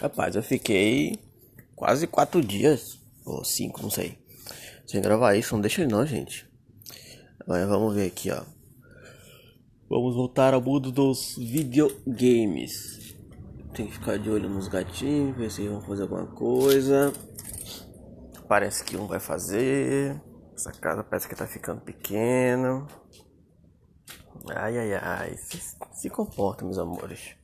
Rapaz, eu fiquei quase quatro dias, ou cinco, não sei, sem gravar isso. Não deixa ele não, gente. Mas vamos ver aqui, ó. Vamos voltar ao mundo dos videogames. Tem que ficar de olho nos gatinhos, ver se vão fazer alguma coisa. Parece que um vai fazer. Essa casa parece que tá ficando pequena. Ai, ai, ai. Se, se comporta, meus amores.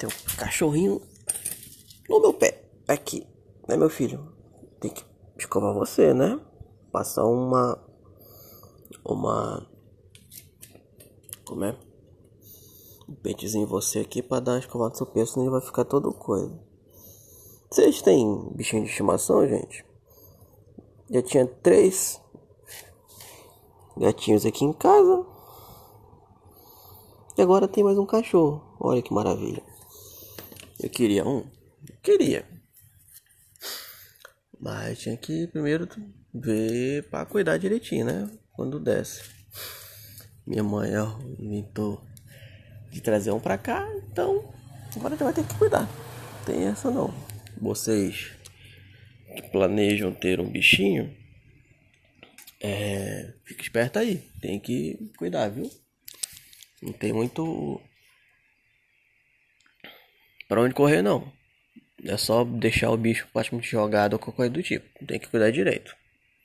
Tem um cachorrinho no meu pé. Aqui. Né, meu filho? Tem que escovar você, né? Passar uma. Uma. Como é? Um pentezinho em você aqui pra dar uma escovada no seu pé, senão ele vai ficar todo coisa. Vocês têm bichinho de estimação, gente? Já tinha três gatinhos aqui em casa. E agora tem mais um cachorro. Olha que maravilha. Eu queria um? Eu queria. Mas tinha que primeiro ver para cuidar direitinho, né? Quando desce. Minha mãe inventou de trazer um pra cá, então agora vai ter que cuidar. Tem essa não. Vocês que planejam ter um bichinho, é, fica esperto aí. Tem que cuidar, viu? Não tem muito para onde correr não. É só deixar o bicho praticamente jogado ou qualquer coisa do tipo. Tem que cuidar direito.